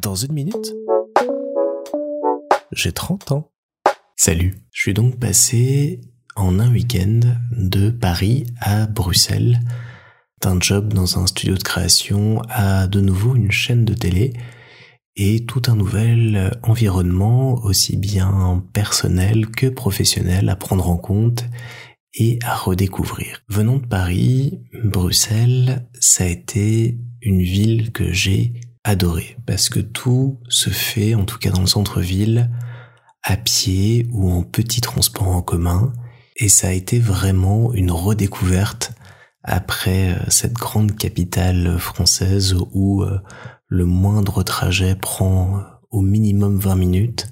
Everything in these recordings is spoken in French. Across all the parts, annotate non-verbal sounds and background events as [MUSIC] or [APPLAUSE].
Dans une minute, j'ai 30 ans. Salut, je suis donc passé en un week-end de Paris à Bruxelles, d'un job dans un studio de création à de nouveau une chaîne de télé et tout un nouvel environnement aussi bien personnel que professionnel à prendre en compte et à redécouvrir. Venant de Paris, Bruxelles, ça a été une ville que j'ai adorée parce que tout se fait, en tout cas dans le centre-ville, à pied ou en petit transport en commun et ça a été vraiment une redécouverte après euh, cette grande capitale française où euh, le moindre trajet prend au minimum 20 minutes.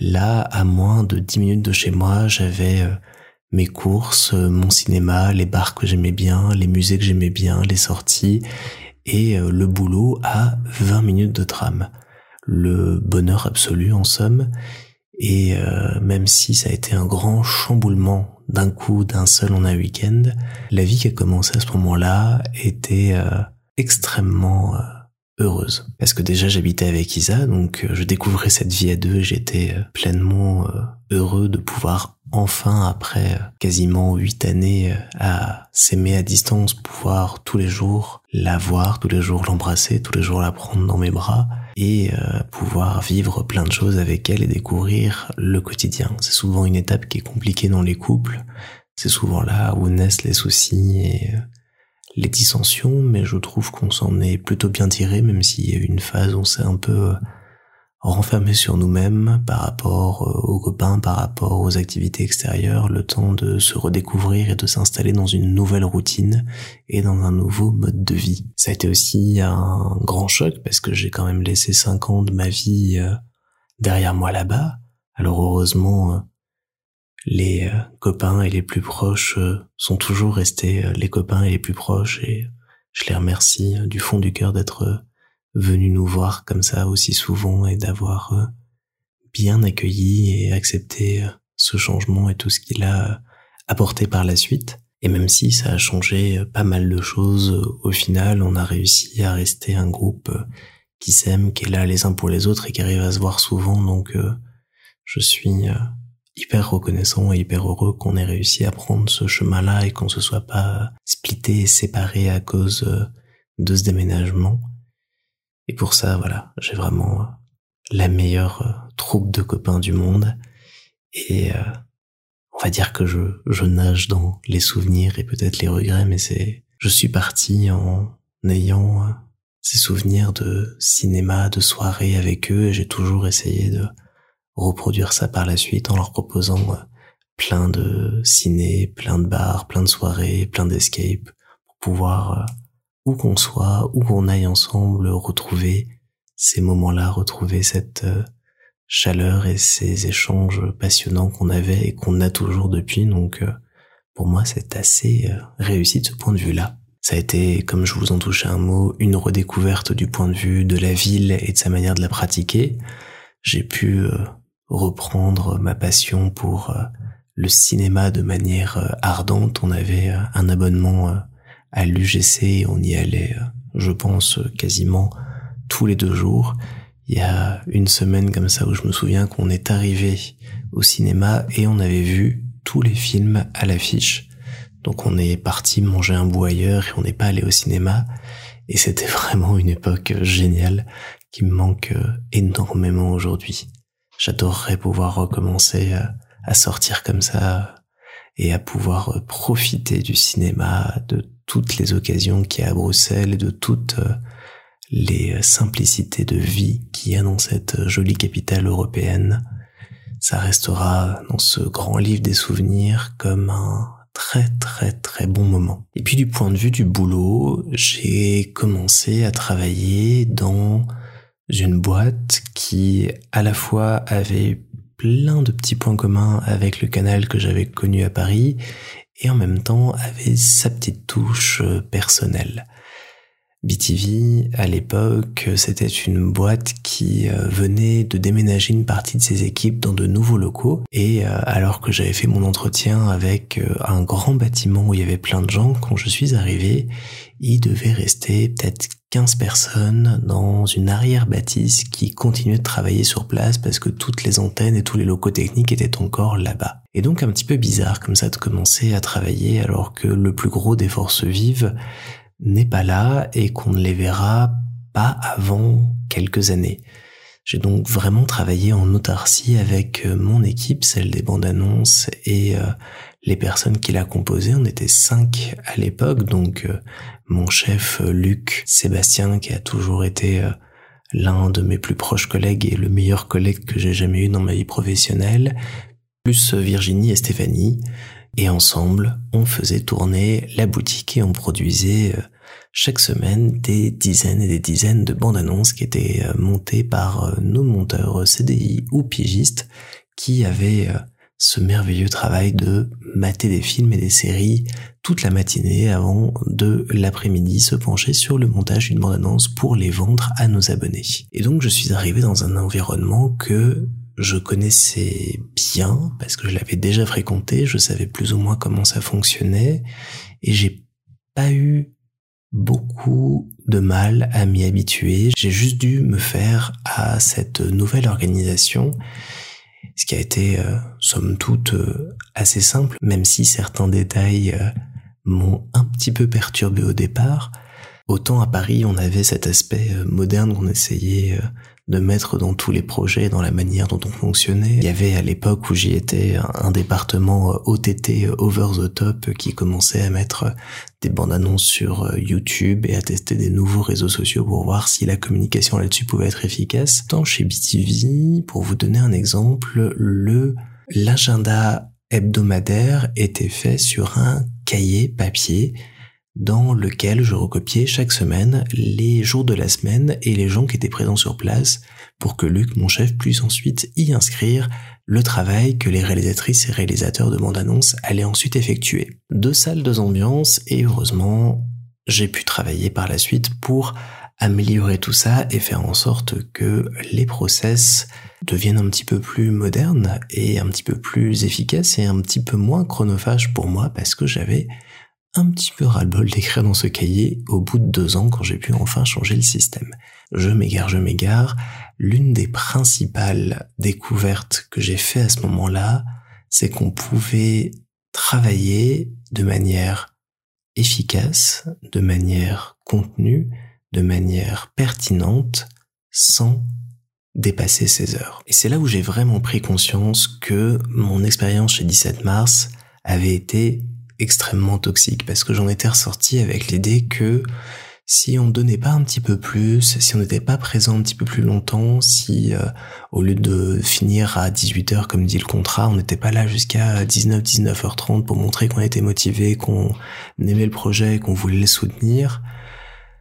Là, à moins de 10 minutes de chez moi, j'avais euh, mes courses, mon cinéma, les bars que j'aimais bien, les musées que j'aimais bien, les sorties et le boulot à 20 minutes de tram. Le bonheur absolu en somme. Et même si ça a été un grand chamboulement d'un coup, d'un seul en un week-end, la vie qui a commencé à ce moment-là était euh, extrêmement euh, heureuse. Parce que déjà j'habitais avec Isa, donc euh, je découvrais cette vie à deux, j'étais pleinement heureux de pouvoir enfin, après quasiment huit années à s'aimer à distance, pouvoir tous les jours la voir, tous les jours l'embrasser, tous les jours la prendre dans mes bras et euh, pouvoir vivre plein de choses avec elle et découvrir le quotidien. C'est souvent une étape qui est compliquée dans les couples. C'est souvent là où naissent les soucis et euh, les dissensions, mais je trouve qu'on s'en est plutôt bien tiré, même s'il y a eu une phase où on s'est un peu euh, renfermé sur nous-mêmes par rapport aux copains, par rapport aux activités extérieures, le temps de se redécouvrir et de s'installer dans une nouvelle routine et dans un nouveau mode de vie. Ça a été aussi un grand choc parce que j'ai quand même laissé cinq ans de ma vie euh, derrière moi là-bas. Alors heureusement, euh, les euh, copains et les plus proches sont toujours restés les copains et les plus proches et je les remercie du fond du cœur d'être venu nous voir comme ça aussi souvent et d'avoir euh, bien accueilli et accepté euh, ce changement et tout ce qu'il a euh, apporté par la suite. Et même si ça a changé pas mal de choses, au final, on a réussi à rester un groupe qui s'aime, qui est là les uns pour les autres et qui arrive à se voir souvent. Donc, je suis hyper reconnaissant et hyper heureux qu'on ait réussi à prendre ce chemin-là et qu'on se soit pas splitté et séparé à cause de ce déménagement. Et pour ça, voilà, j'ai vraiment euh, la meilleure euh, troupe de copains du monde. Et euh, on va dire que je, je nage dans les souvenirs et peut-être les regrets, mais c'est, je suis parti en ayant ces souvenirs de cinéma, de soirée avec eux, et j'ai toujours essayé de reproduire ça par la suite en leur proposant plein de ciné, plein de bars, plein de soirées, plein d'escapes, pour pouvoir où qu'on soit, où qu'on aille ensemble, retrouver ces moments-là, retrouver cette euh, chaleur et ces échanges passionnants qu'on avait et qu'on a toujours depuis. Donc, euh, pour moi, c'est assez euh, réussi de ce point de vue-là. Ça a été, comme je vous en touche un mot, une redécouverte du point de vue de la ville et de sa manière de la pratiquer. J'ai pu reprendre ma passion pour le cinéma de manière ardente. On avait un abonnement à l'UGC, on y allait, euh, je pense, quasiment tous les deux jours. Il y a une semaine comme ça où je me souviens qu'on est arrivé au cinéma et on avait vu tous les films à l'affiche. Donc on est parti manger un bout ailleurs et on n'est pas allé au cinéma. Et c'était [LAUGHS] vraiment une époque géniale qui me manque euh, énormément aujourd'hui. J'adorerais pouvoir recommencer euh, à sortir comme ça et à pouvoir profiter du cinéma, de toutes les occasions qu'il y a à Bruxelles et de toutes euh, les simplicités de vie qu'il y a dans cette jolie capitale européenne. Ça restera dans ce grand livre des souvenirs comme un très très très bon moment. Et puis du point de vue du boulot, j'ai commencé à travailler dans une boîte qui à la fois avait plein de petits points communs avec le canal que j'avais connu à Paris et en même temps avait sa petite touche euh, personnelle. BTV, à l'époque, c'était une boîte qui euh, venait de déménager une partie de ses équipes dans de nouveaux locaux. Et euh, alors que j'avais fait mon entretien avec un grand bâtiment où il y avait plein de gens, quand je suis arrivé, il devait rester peut-être 15 personnes dans une arrière-bâtisse qui continuait de travailler sur place parce que toutes les antennes et tous les locaux techniques étaient encore là-bas. Et donc un petit peu bizarre comme ça de commencer à travailler alors que le plus gros des forces vives n'est pas là et qu'on ne les verra pas avant quelques années. J'ai donc vraiment travaillé en autarcie avec euh, mon équipe, celle des bandes annonces et euh, les personnes qui la composaient. On était cinq à l'époque, donc euh, mon chef Luc Sébastien qui a toujours été l'un de mes plus proches collègues et le meilleur collègue que j'ai jamais eu dans ma vie professionnelle, plus Virginie et Stéphanie. Et ensemble, on faisait tourner la boutique et on produisait chaque semaine des dizaines et des dizaines de bandes annonces qui étaient euh, montées par euh, nos monteurs euh, CDI ou pigistes qui avaient ce merveilleux travail de mater des films et des séries toute la matinée avant de l'après-midi se pencher sur le montage d'une bande-annonce pour les vendre à nos abonnés. Et donc je suis arrivé dans un environnement que je connaissais bien parce que je l'avais déjà fréquenté, je savais plus ou moins comment ça fonctionnait et j'ai pas eu beaucoup de mal à m'y habituer. J'ai juste dû me faire à cette nouvelle organisation, ce qui a été, euh, somme toute, euh, assez simple, même si certains détails euh, m'ont un petit peu perturbé au départ. Autant à Paris, on avait cet aspect moderne qu'on essayait de mettre dans tous les projets, dans la manière dont on fonctionnait. Il y avait à l'époque où j'y étais un département euh, OTT euh, over the top qui commençait à mettre euh, des bandes annonces sur YouTube et à tester des nouveaux réseaux sociaux pour voir si la communication là-dessus pouvait être efficace. Tant chez BTV, pour vous donner un exemple, le l'agenda hebdomadaire était fait sur un cahier papier dans lequel je recopiais chaque semaine les jours de la semaine et les gens qui étaient présents sur place pour que Luc, mon chef, puisse ensuite y inscrire le travail que les réalisatrices et réalisateurs de bande-annonce allaient ensuite effectuer. Deux salles, deux ambiances et heureusement, j'ai pu travailler par la suite pour améliorer tout ça et faire en sorte que les process deviennent un petit peu plus modernes et un petit peu plus efficaces et un petit peu moins chronophages pour moi parce que j'avais un petit peu ras-le-bol d'écrire dans ce cahier au bout de deux ans quand j'ai pu enfin changer le système. Je m'égare, je m'égare. L'une des principales découvertes que j'ai fait à ce moment-là, c'est qu'on pouvait travailler de manière efficace, de manière contenue, de manière pertinente, sans dépasser ses heures. Et c'est là où j'ai vraiment pris conscience que mon expérience chez 17 mars avait été extrêmement toxique parce que j'en étais ressorti avec l'idée que si on donnait pas un petit peu plus, si on n'était pas présent un petit peu plus longtemps, si euh, au lieu de finir à 18h comme dit le contrat, on n'était pas là jusqu'à 19 19h30 pour montrer qu'on était motivé, qu'on aimait le projet, qu'on voulait le soutenir,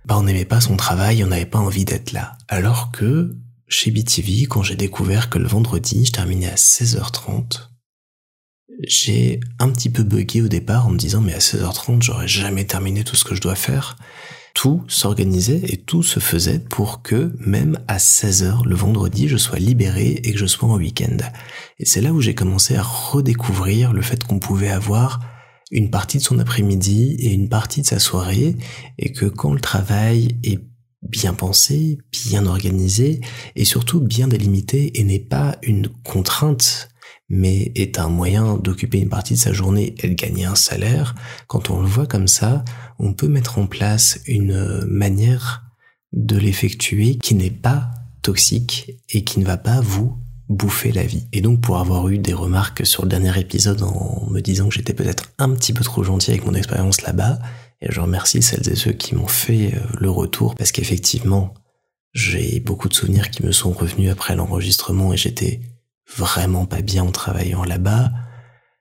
bah on n'aimait pas son travail, on n'avait pas envie d'être là. Alors que chez BTV, quand j'ai découvert que le vendredi, je terminais à 16h30, j'ai un petit peu bugué au départ en me disant mais à 16h30 j'aurais jamais terminé tout ce que je dois faire. Tout s'organisait et tout se faisait pour que même à 16h le vendredi je sois libéré et que je sois en week-end. Et c'est là où j'ai commencé à redécouvrir le fait qu'on pouvait avoir une partie de son après-midi et une partie de sa soirée et que quand le travail est bien pensé, bien organisé et surtout bien délimité et n'est pas une contrainte mais est un moyen d'occuper une partie de sa journée et de gagner un salaire, quand on le voit comme ça, on peut mettre en place une manière de l'effectuer qui n'est pas toxique et qui ne va pas vous bouffer la vie. Et donc pour avoir eu des remarques sur le dernier épisode en me disant que j'étais peut-être un petit peu trop gentil avec mon expérience là-bas, et je remercie celles et ceux qui m'ont fait euh, le retour parce qu'effectivement, j'ai beaucoup de souvenirs qui me sont revenus après l'enregistrement et j'étais vraiment pas bien en travaillant là-bas,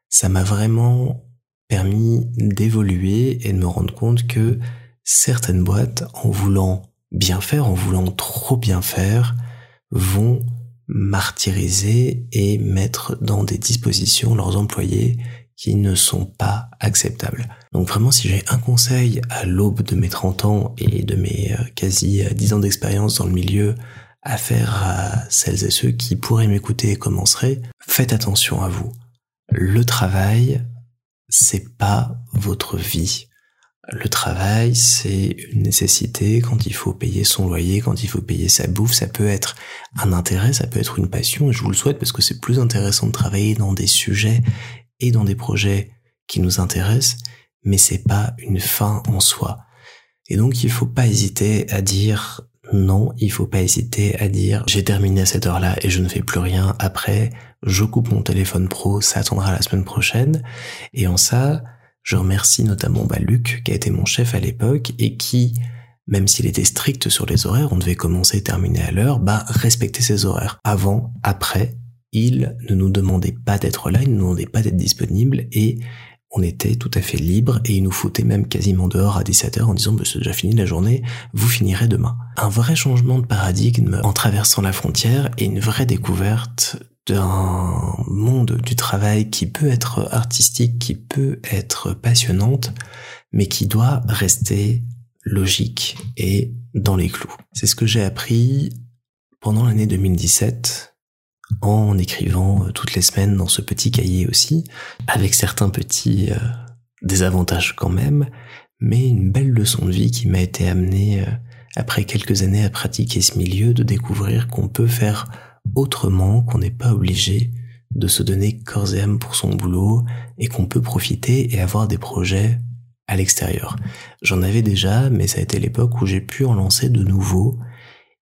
ça m'a vraiment permis d'évoluer et de me rendre compte que certaines boîtes, en voulant bien faire, en voulant trop bien faire, vont martyriser et mettre dans des dispositions leurs employés qui ne sont pas acceptables. Donc vraiment, si j'ai un conseil à l'aube de mes 30 ans et de mes euh, quasi 10 ans d'expérience dans le milieu à faire à celles et ceux qui pourraient m'écouter et commenceraient, faites attention à vous. Le travail, c'est pas votre vie. Le travail, c'est une nécessité quand il faut payer son loyer, quand il faut payer sa bouffe. Ça peut être un intérêt, ça peut être une passion, et je vous le souhaite parce que c'est plus intéressant de travailler dans des sujets et dans des projets qui nous intéressent, mais c'est pas une fin en soi. Et donc il faut pas hésiter à dire non, il faut pas hésiter à dire j'ai terminé à cette heure-là et je ne fais plus rien après, je coupe mon téléphone pro, ça attendra la semaine prochaine. Et en ça, je remercie notamment bah, Luc, qui a été mon chef à l'époque et qui, même s'il était strict sur les horaires, on devait commencer et terminer à l'heure, bah respecter ses horaires. Avant, après, il ne nous demandait pas d'être là, il ne nous demandait pas d'être disponible et on était tout à fait libre et il nous foutait même quasiment dehors à 17h en disant bah, c'est déjà fini la journée, vous finirez demain. Un vrai changement de paradigme en traversant la frontière et une vraie découverte d'un monde du travail qui peut être artistique, qui peut être passionnante, mais qui doit rester logique et dans les clous. C'est ce que j'ai appris pendant l'année 2017 en écrivant euh, toutes les semaines dans ce petit cahier aussi, avec certains petits euh, désavantages quand même, mais une belle leçon de vie qui m'a été amenée euh, après quelques années à pratiquer ce milieu, de découvrir qu'on peut faire autrement, qu'on n'est pas obligé de se donner corps et âme pour son boulot et qu'on peut profiter et avoir des projets à l'extérieur. J'en avais déjà, mais ça a été l'époque où j'ai pu en lancer de nouveaux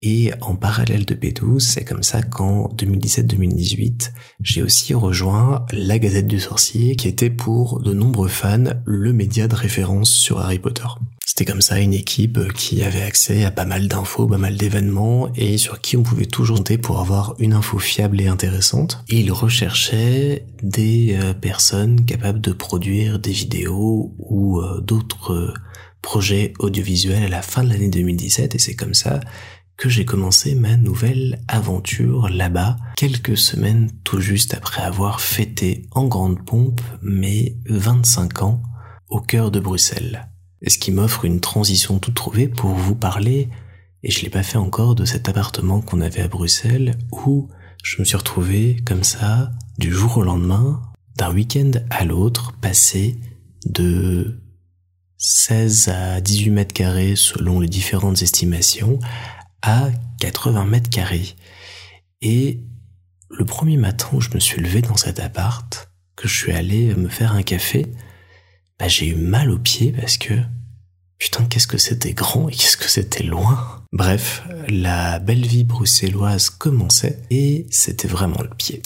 et en parallèle de B12, c'est comme ça qu'en 2017-2018, j'ai aussi rejoint la Gazette du Sorcier, qui était pour de nombreux fans le média de référence sur Harry Potter. C'était comme ça une équipe qui avait accès à pas mal d'infos, pas mal d'événements, et sur qui on pouvait toujours compter pour avoir une info fiable et intéressante. Ils recherchaient des euh, personnes capables de produire des vidéos ou euh, d'autres euh, projets audiovisuels à la fin de l'année 2017, et c'est comme ça que j'ai commencé ma nouvelle aventure là-bas, quelques semaines tout juste après avoir fêté en grande pompe mes 25 ans au cœur de Bruxelles. Ce qui m'offre une transition toute trouvée pour vous parler, et je l'ai pas fait encore, de cet appartement qu'on avait à Bruxelles où je me suis retrouvé comme ça, du jour au lendemain, d'un week-end à l'autre, passé de 16 à 18 mètres carrés selon les différentes estimations, à 80 mètres carrés. Et le premier matin où je me suis levé dans cet appart, que je suis allé me faire un café, bah j'ai eu mal aux pieds parce que putain qu'est-ce que c'était grand et qu'est-ce que c'était loin. Bref, la belle vie bruxelloise commençait et c'était vraiment le pied.